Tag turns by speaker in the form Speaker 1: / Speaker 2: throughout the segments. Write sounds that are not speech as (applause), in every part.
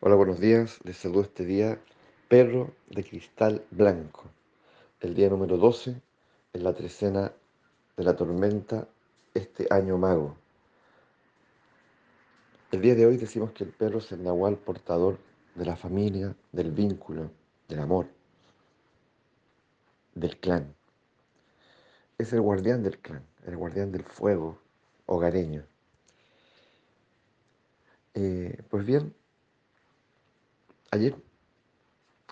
Speaker 1: Hola, buenos días. Les saludo este día Perro de Cristal Blanco. El día número 12 en la trecena de la tormenta este año mago. El día de hoy decimos que el perro es el nahual portador de la familia, del vínculo, del amor, del clan. Es el guardián del clan, el guardián del fuego hogareño. Eh, pues bien, ayer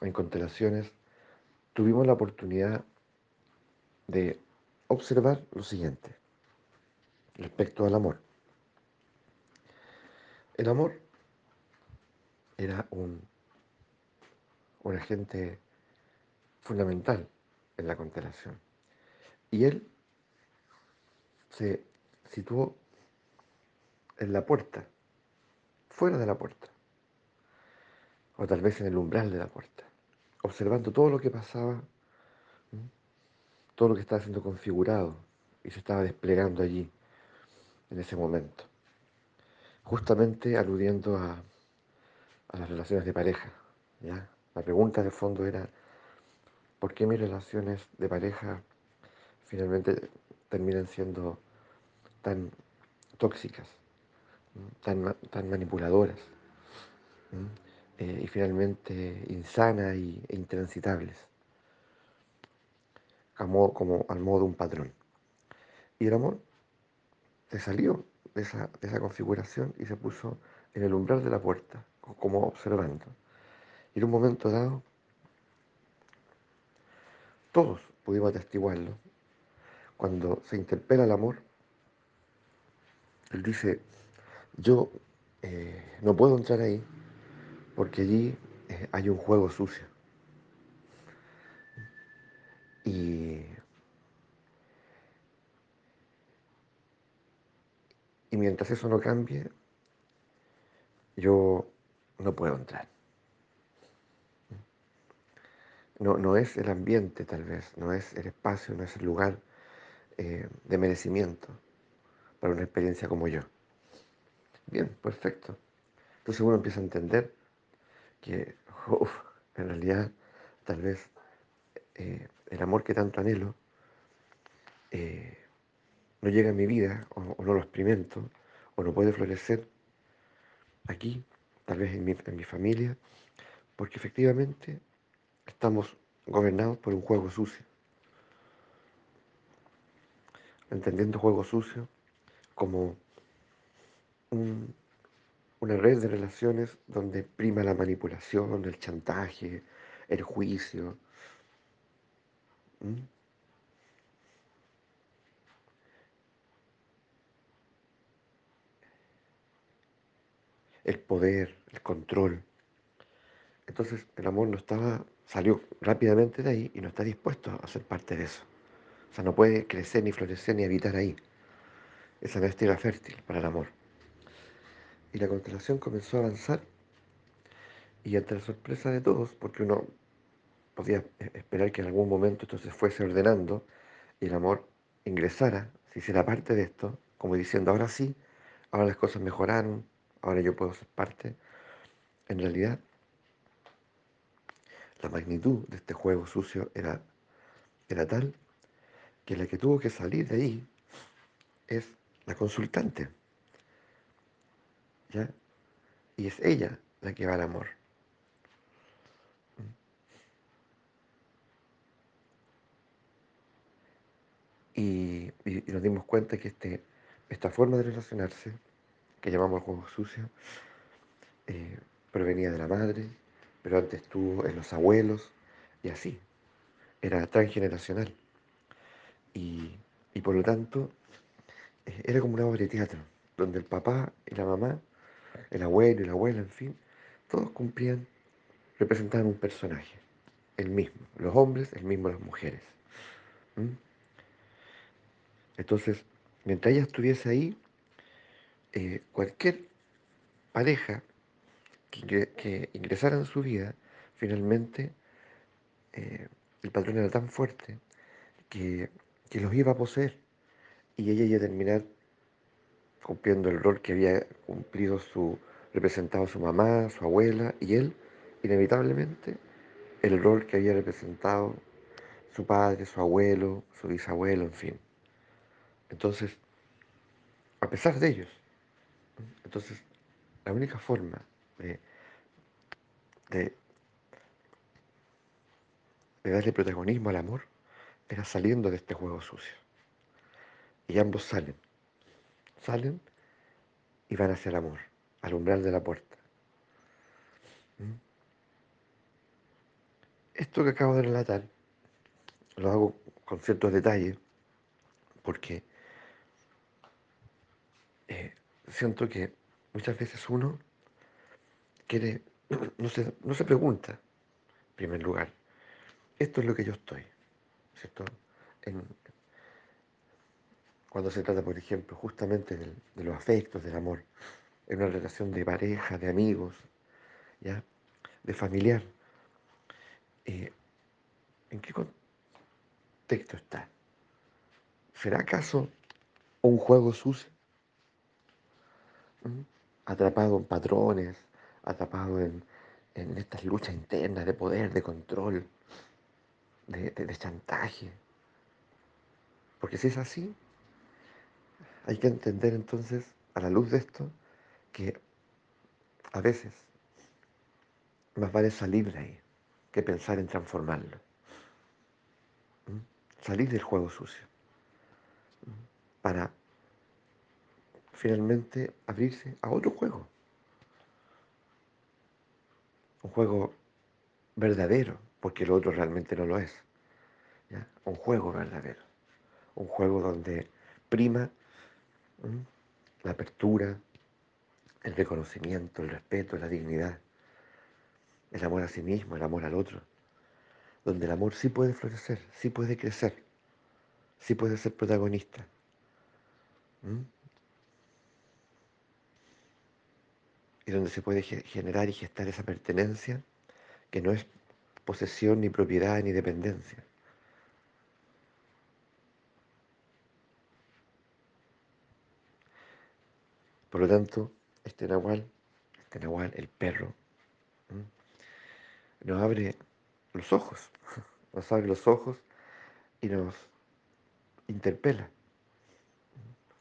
Speaker 1: en Constelaciones tuvimos la oportunidad de observar lo siguiente respecto al amor. El amor era un, un agente fundamental en la constelación y él se situó en la puerta, fuera de la puerta, o tal vez en el umbral de la puerta, observando todo lo que pasaba todo lo que estaba siendo configurado y se estaba desplegando allí en ese momento. Justamente aludiendo a, las relaciones de pareja. La pregunta de fondo era, ¿por qué mis relaciones de pareja finalmente terminan siendo tan tóxicas, tan, tan manipuladoras eh, y finalmente insanas e intransitables? como al modo de un patrón. Y el amor se salió de esa, de esa configuración y se puso en el umbral de la puerta, como observando. Y en un momento dado, todos pudimos atestiguarlo. Cuando se interpela el amor, él dice, yo eh, no puedo entrar ahí porque allí eh, hay un juego sucio. Y mientras eso no cambie, yo no puedo entrar. No, no es el ambiente tal vez, no es el espacio, no es el lugar eh, de merecimiento para una experiencia como yo. Bien, perfecto. Entonces uno empieza a entender que en realidad tal vez eh, el amor que tanto anhelo eh, no llega a mi vida o, no lo experimento o no puede florecer aquí, tal vez en mi, en mi familia, porque efectivamente estamos gobernados por un juego sucio. Entendiendo juego sucio como una red de relaciones donde prima la manipulación, el chantaje, el juicio el poder, el control. Entonces el amor no estaba, salió rápidamente de ahí y no está dispuesto a ser parte de eso. O sea, no puede crecer ni florecer ni habitar ahí. Esa no fértil para el amor. Y la constelación comenzó a avanzar y ante la sorpresa de todos, porque uno podía esperar que en algún momento esto se fuese ordenando y el amor ingresara, se hiciera parte de esto, como diciendo, ahora sí, ahora las cosas mejoraron, ahora yo puedo ser parte, en realidad la magnitud de este juego sucio era, era tal que la que tuvo que salir de ahí es la consultante. ¿Ya? Y es ella la que va al amor. Y, nos dimos cuenta que este, esta forma de relacionarse que llamamos juego sucio, eh, provenía de la madre, pero antes estuvo en los abuelos y así. Era transgeneracional. Y, y por lo tanto, eh, era como una obra de teatro, donde el papá y la mamá, el abuelo y la abuela, en fin, todos cumplían, representaban un personaje, el mismo. Los hombres, el mismo las mujeres. Entonces, mientras ella estuviese ahí, eh, cualquier pareja que, ingresara en su vida, finalmente eh, el patrón era tan fuerte que, los iba a poseer y ella iba a terminar cumpliendo el rol que había cumplido su representado su mamá, su abuela, y él, inevitablemente, el rol que había representado su padre, su abuelo, su bisabuelo, en fin. Entonces, a pesar de ellos, entonces, la única forma de, de, de darle protagonismo al amor era saliendo de este juego sucio. Y ambos salen, salen y van hacia el amor, al umbral de la puerta. ¿Mm? Esto que acabo de relatar lo hago con ciertos detalles porque eh, siento que muchas veces uno quiere, (clears throat) no se, no se pregunta, en primer lugar, esto es lo que yo estoy, ¿cierto? Cuando se trata, por ejemplo, justamente de los afectos, del amor, en una relación de pareja, de amigos, ¿ya? de familiar. Eh, ¿En qué contexto está? ¿Será acaso un juego sucio? ¿Mm? Atrapado en patrones, atrapado en, en, estas luchas internas de poder, de control, de chantaje. Porque si es así, hay que entender entonces, a la luz de esto, que a veces más vale salir de ahí que pensar en transformarlo. Salir del juego sucio. Para finalmente abrirse a otro juego. Un juego verdadero, porque lo otro realmente no lo es. Un juego verdadero. Un juego donde prima ¿Mm? la apertura, el reconocimiento, el respeto, la dignidad, el amor a sí mismo, el amor al otro, donde el amor sí puede florecer, sí puede crecer, sí puede ser protagonista. ¿Mm? Y donde se puede generar y gestar esa pertenencia que no es posesión, ni propiedad, ni dependencia. Por lo tanto, este nahual, este nahual, el perro, nos abre los ojos, (laughs) nos abre los ojos y nos interpela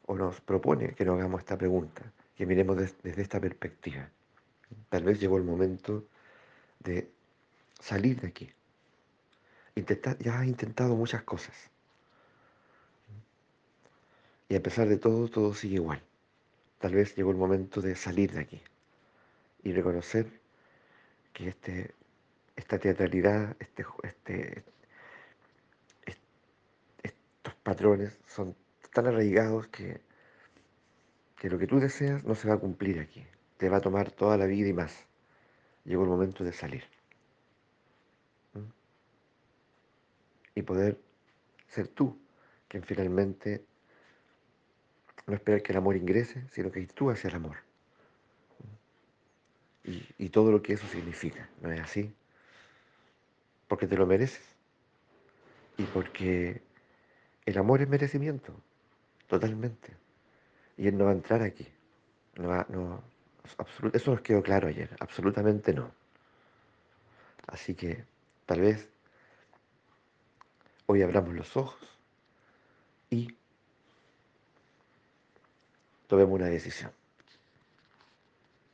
Speaker 1: o nos propone que nos hagamos esta pregunta, que miremos desde esta perspectiva. Tal vez llegó el momento de salir de aquí. Ya has intentado muchas cosas. Y a pesar de todo, todo sigue igual. Tal vez llegó el momento de salir de aquí y reconocer que este, esta teatralidad, este, este, estos patrones son tan arraigados que, que lo que tú deseas no se va a cumplir aquí. Te va a tomar toda la vida y más. Llegó el momento de salir. Y poder ser tú quien finalmente no esperar que el amor ingrese, sino que tú hacia el amor. Y, y todo lo que eso significa, ¿no es así? Porque te lo mereces. Y porque el amor es merecimiento, totalmente. Y Él no va a entrar aquí. No va, no, eso nos quedó claro ayer, absolutamente no. Así que tal vez hoy abramos los ojos y tomemos una decisión.